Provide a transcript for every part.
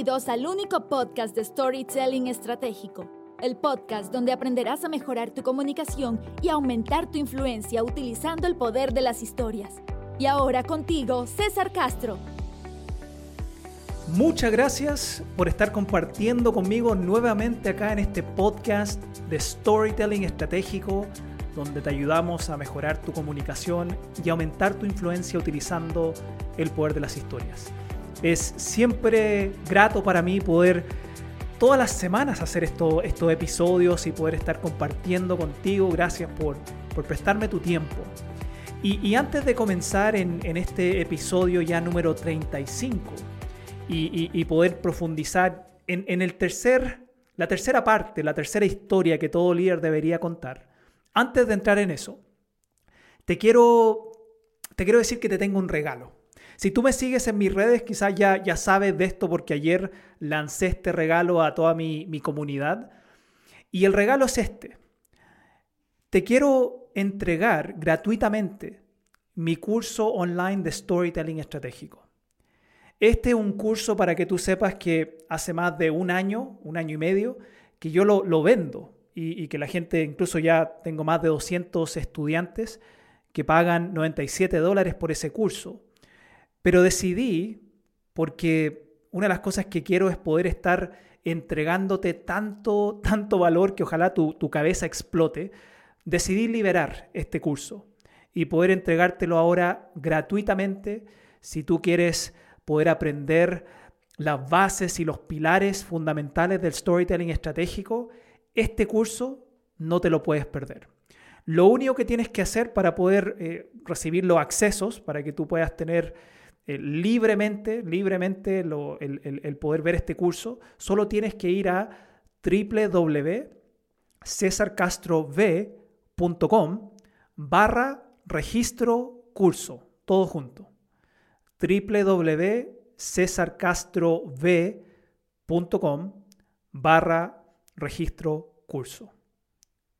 Bienvenidos al único podcast de Storytelling Estratégico, el podcast donde aprenderás a mejorar tu comunicación y aumentar tu influencia utilizando el poder de las historias. Y ahora contigo, César Castro. Muchas gracias por estar compartiendo conmigo nuevamente acá en este podcast de Storytelling Estratégico, donde te ayudamos a mejorar tu comunicación y aumentar tu influencia utilizando el poder de las historias. Es siempre grato para mí poder todas las semanas hacer estos episodios y poder estar compartiendo contigo. Gracias por, prestarme tu tiempo. Y, antes de comenzar en, este episodio ya número 35 y, poder profundizar en, el tercer, la tercera parte, la tercera historia que todo líder debería contar, antes de entrar en eso, te quiero, te quiero decir que te tengo un regalo. Si tú me sigues en mis redes, quizás ya, ya sabes de esto porque ayer lancé este regalo a toda mi, mi comunidad. Y el regalo es este. Te quiero entregar gratuitamente mi curso online de storytelling estratégico. Este es un curso para que tú sepas que hace más de un año, un año y medio, que yo lo, lo vendo y, y, que la gente, incluso ya tengo más de 200 estudiantes que pagan 97 dólares por ese curso. Pero decidí, porque una de las cosas que quiero es poder estar entregándote tanto, tanto valor que ojalá tu, tu cabeza explote, decidí liberar este curso y poder entregártelo ahora gratuitamente si tú quieres poder aprender las bases y los pilares fundamentales del storytelling estratégico, este curso no te lo puedes perder. Lo único que tienes que hacer para poder eh, recibir los accesos, para que tú puedas tener eh, libremente, libremente el, poder ver este curso, solo tienes que ir a www.cesarcastrov.com barra registro curso, todo junto. www.cesarcastrov.com barra registro curso.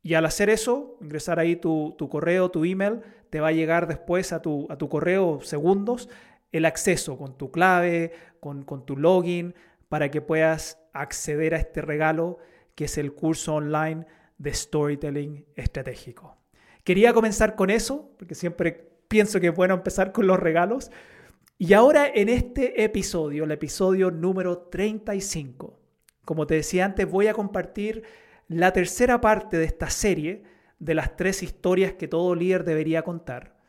Y al hacer eso, ingresar ahí tu, correo, tu email, te va a llegar después a tu, a tu correo segundos el acceso con tu clave, con, tu login, para que puedas acceder a este regalo que es el curso online de storytelling estratégico. Quería comenzar con eso, porque siempre pienso que es bueno empezar con los regalos. Y ahora en este episodio, el episodio número 35, como te decía antes, voy a compartir la tercera parte de esta serie de las tres historias que todo líder debería contar.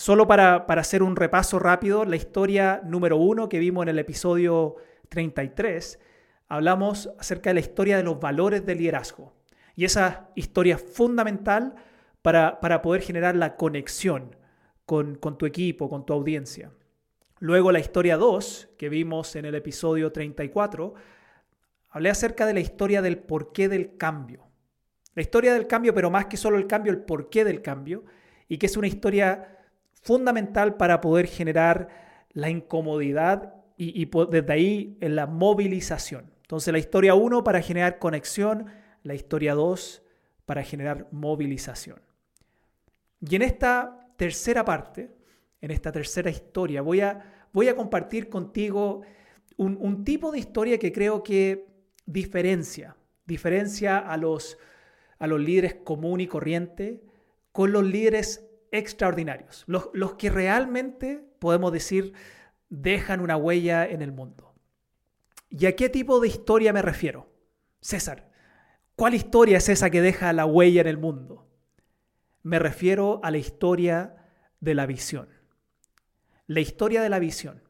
Solo para, hacer un repaso rápido, la historia número uno que vimos en el episodio 33, hablamos acerca de la historia de los valores del liderazgo. Y esa historia es fundamental para, poder generar la conexión con, con tu equipo, con tu audiencia. Luego la historia 2, que vimos en el episodio 34, hablé acerca de la historia del porqué del cambio. La historia del cambio, pero más que solo el cambio, el porqué del cambio, y que es una historia fundamental para poder generar la incomodidad y, desde ahí en la movilización. Entonces la historia 1 para generar conexión, la historia 2 para generar movilización. Y en esta tercera parte, en esta tercera historia, voy a, voy a compartir contigo un, un, tipo de historia que creo que diferencia, diferencia a los, a los líderes común y corriente con los líderes extraordinarios, los, que realmente podemos decir dejan una huella en el mundo. ¿Y a qué tipo de historia me refiero? César, ¿cuál historia es esa que deja la huella en el mundo? Me refiero a la historia de la visión. La historia de la visión.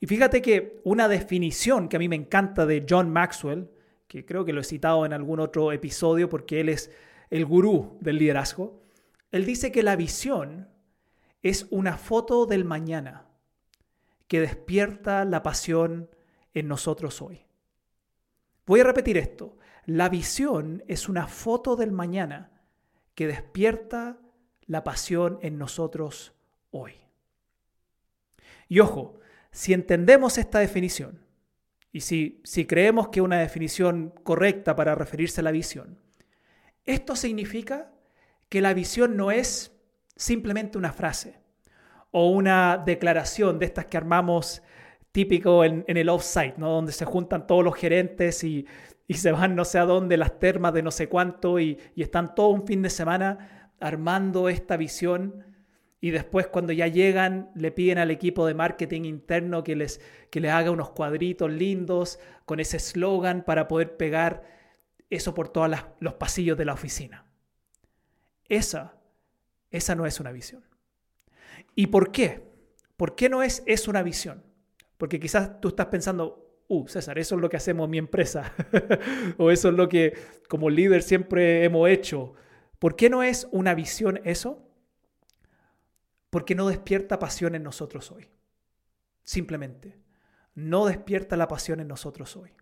Y fíjate que una definición que a mí me encanta de John Maxwell, que creo que lo he citado en algún otro episodio porque él es el gurú del liderazgo, él dice que la visión es una foto del mañana que despierta la pasión en nosotros hoy. Voy a repetir esto. La visión es una foto del mañana que despierta la pasión en nosotros hoy. Y ojo, si entendemos esta definición, y si, si creemos que es una definición correcta para referirse a la visión, esto significa que la visión no es simplemente una frase o una declaración de estas que armamos típico en, el offsite, ¿no? donde se juntan todos los gerentes y, se van no sé a dónde, las termas de no sé cuánto, y, están todo un fin de semana armando esta visión. Y después cuando ya llegan, le piden al equipo de marketing interno que les, que les haga unos cuadritos lindos con ese eslogan para poder pegar eso por todos los pasillos de la oficina. Esa, esa no es una visión. ¿Y por qué? ¿Por qué no es, es una visión? Porque quizás tú estás pensando, uh, César, eso es lo que hacemos en mi empresa, o eso es lo que como líder siempre hemos hecho. ¿Por qué no es una visión eso? Porque no despierta pasión en nosotros hoy. Simplemente, no despierta la pasión en nosotros hoy.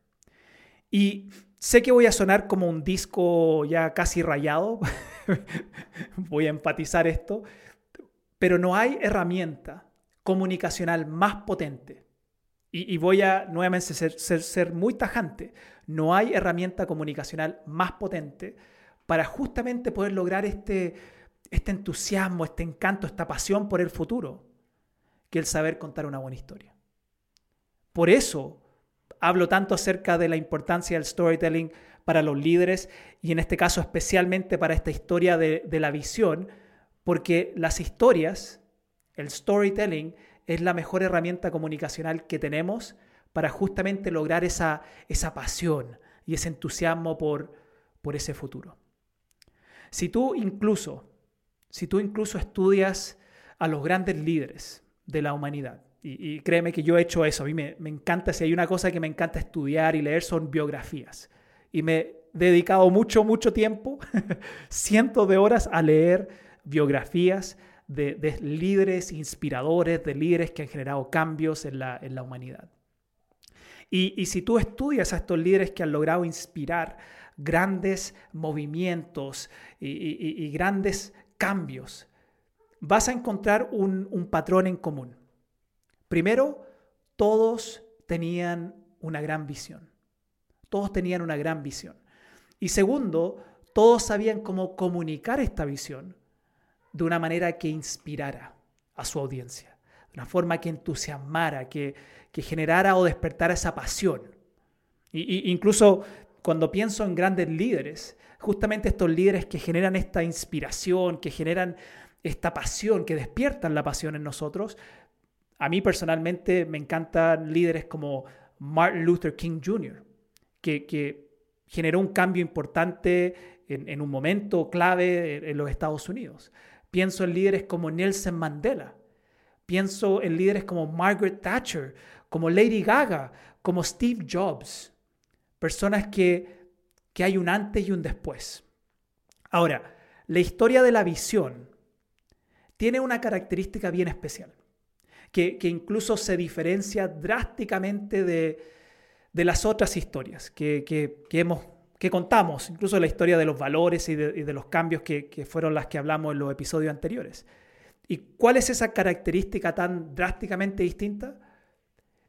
Y sé que voy a sonar como un disco ya casi rayado, voy a enfatizar esto, pero no hay herramienta comunicacional más potente. Y, voy a nuevamente ser, ser muy tajante. No hay herramienta comunicacional más potente para justamente poder lograr este, este entusiasmo, este encanto, esta pasión por el futuro, que el saber contar una buena historia. Por eso hablo tanto acerca de la importancia del storytelling para los líderes y en este caso especialmente para esta historia de, la visión, porque las historias, el storytelling, es la mejor herramienta comunicacional que tenemos para justamente lograr esa, esa pasión y ese entusiasmo por, por ese futuro. Si tú incluso, si tú incluso estudias a los grandes líderes de la humanidad, y, créeme que yo he hecho eso. A mí me, encanta, si hay una cosa que me encanta estudiar y leer son biografías. Y me he dedicado mucho, mucho tiempo, cientos de horas a leer biografías de, líderes inspiradores, de líderes que han generado cambios en la, humanidad. Y, si tú estudias a estos líderes que han logrado inspirar grandes movimientos y, grandes cambios, vas a encontrar un patrón en común. Primero, todos tenían una gran visión. Todos tenían una gran visión. Y segundo, todos sabían cómo comunicar esta visión de una manera que inspirara a su audiencia, de una forma que entusiasmara, que, generara o despertara esa pasión. Y, incluso cuando pienso en grandes líderes, justamente estos líderes que generan esta inspiración, que generan esta pasión, que despiertan la pasión en nosotros, a mí personalmente me encantan líderes como Martin Luther King Jr., que, generó un cambio importante en, un momento clave en los Estados Unidos. Pienso en líderes como Nelson Mandela. Pienso en líderes como Margaret Thatcher, como Lady Gaga, como Steve Jobs. Personas que, que hay un antes y un después. Ahora, la historia de la visión tiene una característica bien especial que, incluso se diferencia drásticamente de, las otras historias que, hemos, que contamos, incluso la historia de los valores y de, los cambios que, fueron las que hablamos en los episodios anteriores. ¿Y cuál es esa característica tan drásticamente distinta?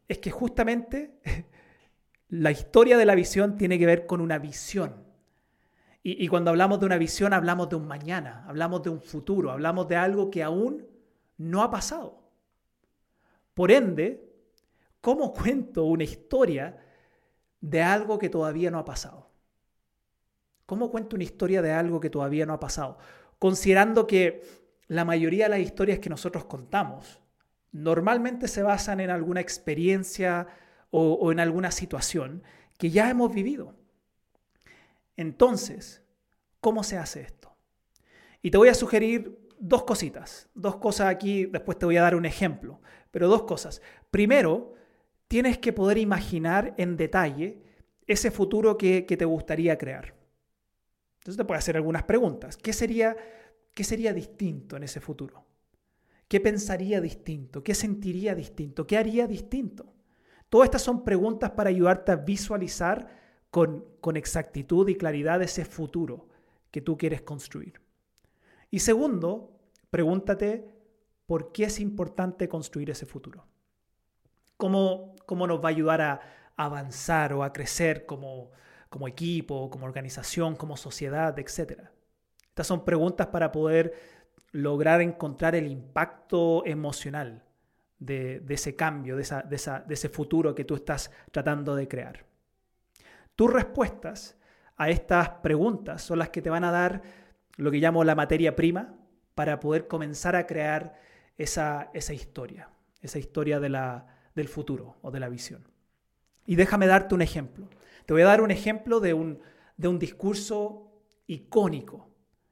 Es que justamente la historia de la visión tiene que ver con una visión. y, cuando hablamos de una visión hablamos de un mañana, hablamos de un futuro, hablamos de algo que aún no ha pasado. Por ende, ¿cómo cuento una historia de algo que todavía no ha pasado? ¿Cómo cuento una historia de algo que todavía no ha pasado? Considerando que la mayoría de las historias que nosotros contamos normalmente se basan en alguna experiencia o, en alguna situación que ya hemos vivido. Entonces, ¿cómo se hace esto? Y te voy a sugerir dos cositas, dos cosas aquí, después te voy a dar un ejemplo, pero dos cosas. Primero, tienes que poder imaginar en detalle ese futuro que, te gustaría crear. Entonces te puedo hacer algunas preguntas. ¿Qué sería, ¿Qué sería distinto en ese futuro? ¿Qué pensaría distinto? ¿Qué sentiría distinto? ¿Qué haría distinto? Todas estas son preguntas para ayudarte a visualizar con, con exactitud y claridad ese futuro que tú quieres construir. Y segundo, pregúntate por qué es importante construir ese futuro. ¿Cómo, cómo nos va a ayudar a avanzar o a crecer como, como equipo, como organización, como sociedad, etcétera? Estas son preguntas para poder lograr encontrar el impacto emocional de, ese cambio, de, de ese futuro que tú estás tratando de crear. Tus respuestas a estas preguntas son las que te van a dar lo que llamo la materia prima para poder comenzar a crear esa, esa historia, esa historia de la, del futuro o de la visión. Y déjame darte un ejemplo. Te voy a dar un ejemplo de un, de un discurso icónico,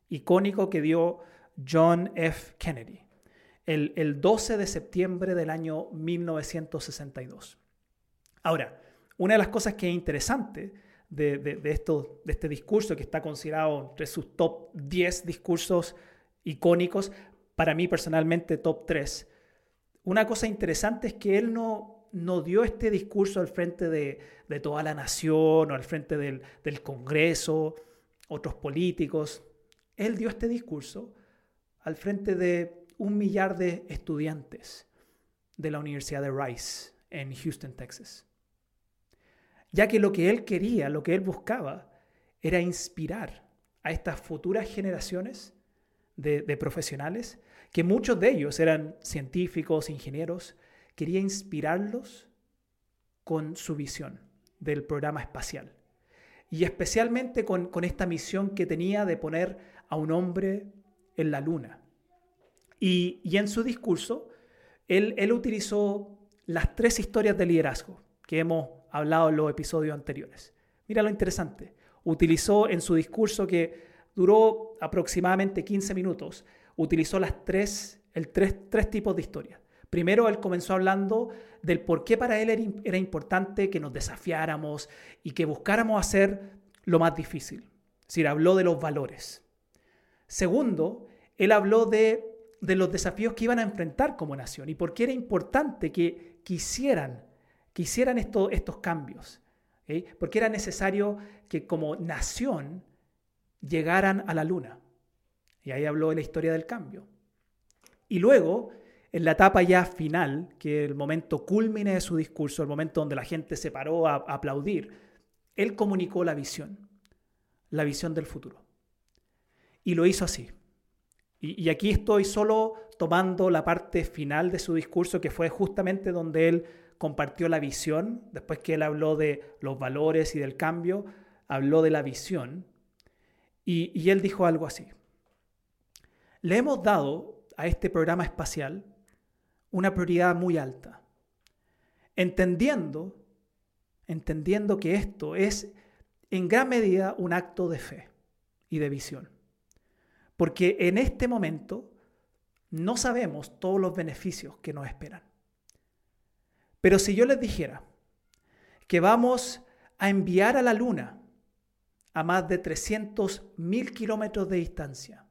icónico que dio John F. Kennedy el, el 12 de septiembre del año 1962. Ahora, una de las cosas que es interesante de, esto, de este discurso, que está considerado entre sus top 10 discursos icónicos, para mí personalmente top 3, una cosa interesante es que él no, no dio este discurso al frente de, toda la nación o al frente del, del, Congreso, otros políticos. Él dio este discurso al frente de un millar de estudiantes de la Universidad de Rice en Houston, Texas ya que lo que él quería, lo que él buscaba, era inspirar a estas futuras generaciones de, profesionales, que muchos de ellos eran científicos, ingenieros, quería inspirarlos con su visión del programa espacial. Y especialmente con, esta misión que tenía de poner a un hombre en la luna. Y, en su discurso, él, él utilizó las tres historias de liderazgo que hemos hablado en los episodios anteriores. Mira lo interesante. Utilizó en su discurso que duró aproximadamente 15 minutos, utilizó las tres, el tres, tres tipos de historias. Primero, él comenzó hablando del por qué para él era, importante que nos desafiáramos y que buscáramos hacer lo más difícil. Es decir, habló de los valores. Segundo, él habló de, de los desafíos que iban a enfrentar como nación y por qué era importante que quisieran que hicieran estos cambios, porque era necesario que como nación llegaran a la luna. Y ahí habló de la historia del cambio. Y luego, en la etapa ya final, que el momento culmine de su discurso, el momento donde la gente se paró a, aplaudir, él comunicó la visión, la visión del futuro. Y lo hizo así. y, aquí estoy solo tomando la parte final de su discurso, que fue justamente donde él compartió la visión, después que él habló de los valores y del cambio, habló de la visión, y, él dijo algo así. Le hemos dado a este programa espacial una prioridad muy alta, entendiendo, entendiendo que esto es en gran medida un acto de fe y de visión. Porque en este momento no sabemos todos los beneficios que nos esperan. Pero si yo les dijera que vamos a enviar a la Luna a más de 300.000 kilómetros de distancia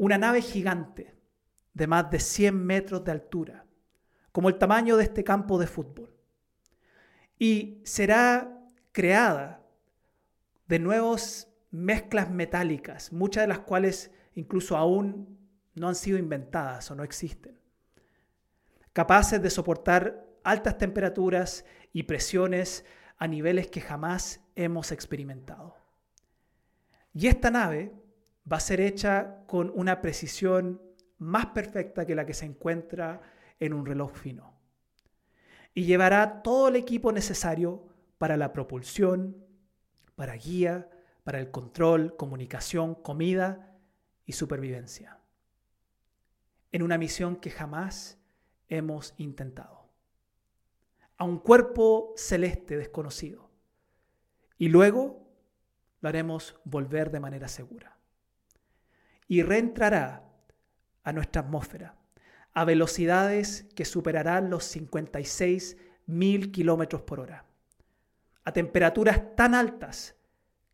una nave gigante de más de 100 metros de altura, como el tamaño de este campo de fútbol, y será creada de nuevas mezclas metálicas, muchas de las cuales incluso aún no han sido inventadas o no existen, capaces de soportar altas temperaturas y presiones a niveles que jamás hemos experimentado. Y esta nave va a ser hecha con una precisión más perfecta que la que se encuentra en un reloj fino. Y llevará todo el equipo necesario para la propulsión, para guía, para el control, comunicación, comida y supervivencia. En una misión que jamás hemos intentado a un cuerpo celeste desconocido. Y luego lo haremos volver de manera segura. Y reentrará a nuestra atmósfera a velocidades que superarán los 56 mil kilómetros por hora, a temperaturas tan altas,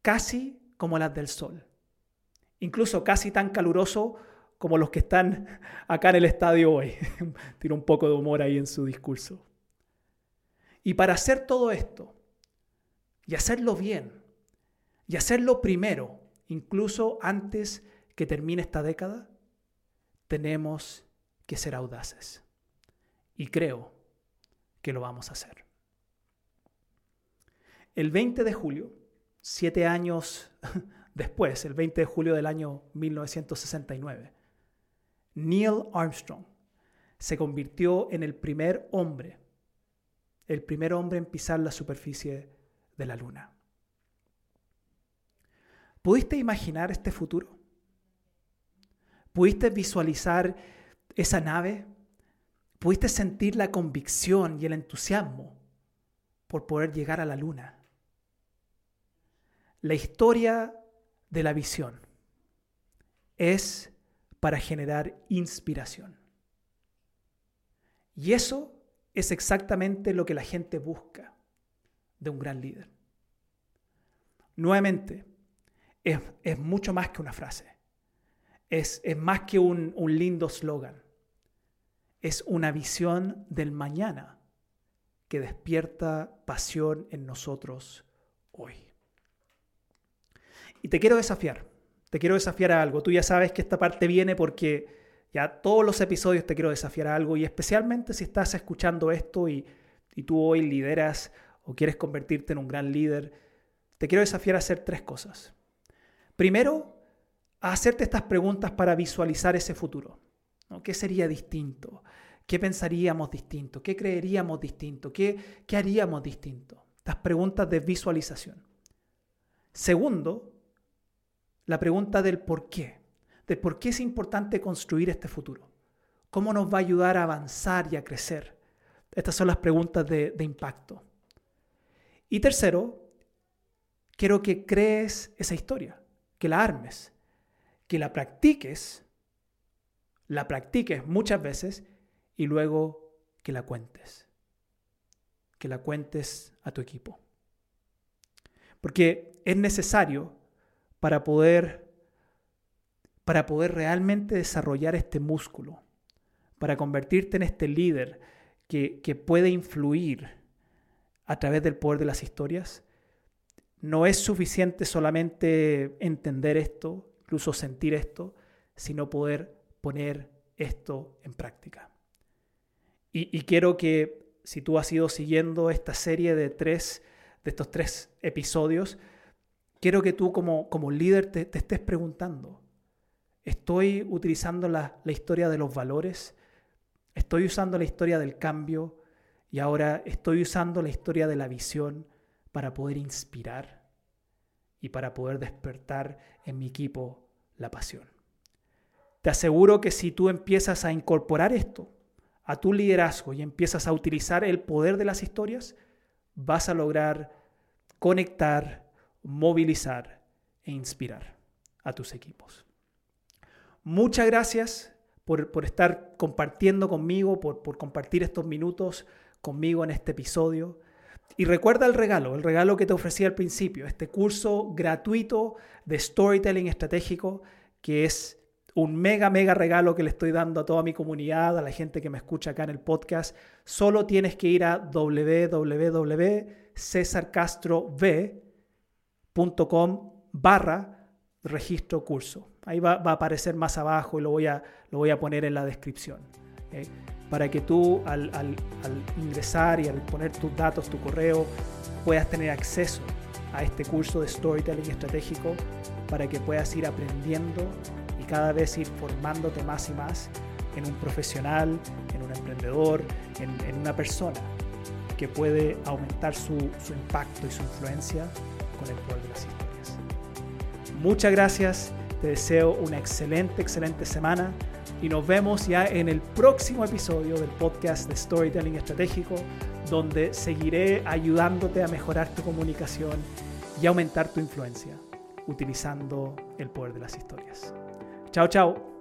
casi como las del Sol, incluso casi tan caluroso como los que están acá en el estadio hoy. Tiene un poco de humor ahí en su discurso. Y para hacer todo esto, y hacerlo bien, y hacerlo primero, incluso antes que termine esta década, tenemos que ser audaces. Y creo que lo vamos a hacer. El 20 de julio, siete años después, el 20 de julio del año 1969, Neil Armstrong se convirtió en el primer hombre, el primer hombre en pisar la superficie de la luna. ¿Pudiste imaginar este futuro? ¿Pudiste visualizar esa nave? ¿Pudiste sentir la convicción y el entusiasmo por poder llegar a la luna? La historia de la visión es para generar inspiración. Y eso es exactamente lo que la gente busca de un gran líder. Nuevamente, es, mucho más que una frase. Es, más que un, un lindo slogan. Es una visión del mañana que despierta pasión en nosotros hoy. Y te quiero desafiar, te quiero desafiar a algo. Tú ya sabes que esta parte viene porque ya todos los episodios te quiero desafiar a algo y especialmente si estás escuchando esto y, tú hoy lideras o quieres convertirte en un gran líder, te quiero desafiar a hacer tres cosas. Primero, hacerte estas preguntas para visualizar ese futuro. ¿Qué sería distinto? ¿Qué pensaríamos distinto? ¿Qué creeríamos distinto? ¿Qué, ¿Qué haríamos distinto? Estas preguntas de visualización. Segundo, la pregunta del por qué de por qué es importante construir este futuro. ¿Cómo nos va a ayudar a avanzar y a crecer? Estas son las preguntas de, de impacto. Y tercero, quiero que crees esa historia, que la armes, que la practiques, la practiques muchas veces y luego que la cuentes. Que la cuentes a tu equipo. Porque es necesario para poder para poder realmente desarrollar este músculo, para convertirte en este líder que, puede influir a través del poder de las historias, no es suficiente solamente entender esto, incluso sentir esto, sino poder poner esto en práctica. Y, quiero que si tú has ido siguiendo esta serie de tres, de estos tres episodios, quiero que tú como, como líder te estés preguntando, Estoy utilizando la, historia de los valores, estoy usando la historia del cambio y ahora estoy usando la historia de la visión para poder inspirar y para poder despertar en mi equipo la pasión. Te aseguro que si tú empiezas a incorporar esto a tu liderazgo y empiezas a utilizar el poder de las historias, vas a lograr conectar, movilizar e inspirar a tus equipos. Muchas gracias por, estar compartiendo conmigo, por, por compartir estos minutos conmigo en este episodio. Y recuerda el regalo, el regalo que te ofrecí al principio, este curso gratuito de storytelling estratégico, que es un mega, mega regalo que le estoy dando a toda mi comunidad, a la gente que me escucha acá en el podcast. Solo tienes que ir a www.cesarcastrov.com barra registro curso. Ahí va, a aparecer más abajo y lo voy a, lo voy a poner en la descripción. Para que tú al, ingresar y al poner tus datos, tu correo, puedas tener acceso a este curso de storytelling estratégico para que puedas ir aprendiendo y cada vez ir formándote más y más en un profesional, en un emprendedor, en, una persona que puede aumentar su, su impacto y su influencia con el poder de las historias. Muchas gracias te deseo una excelente, excelente semana y nos vemos ya en el próximo episodio del podcast de Storytelling Estratégico, donde seguiré ayudándote a mejorar tu comunicación y aumentar tu influencia utilizando el poder de las historias. Chao, chao.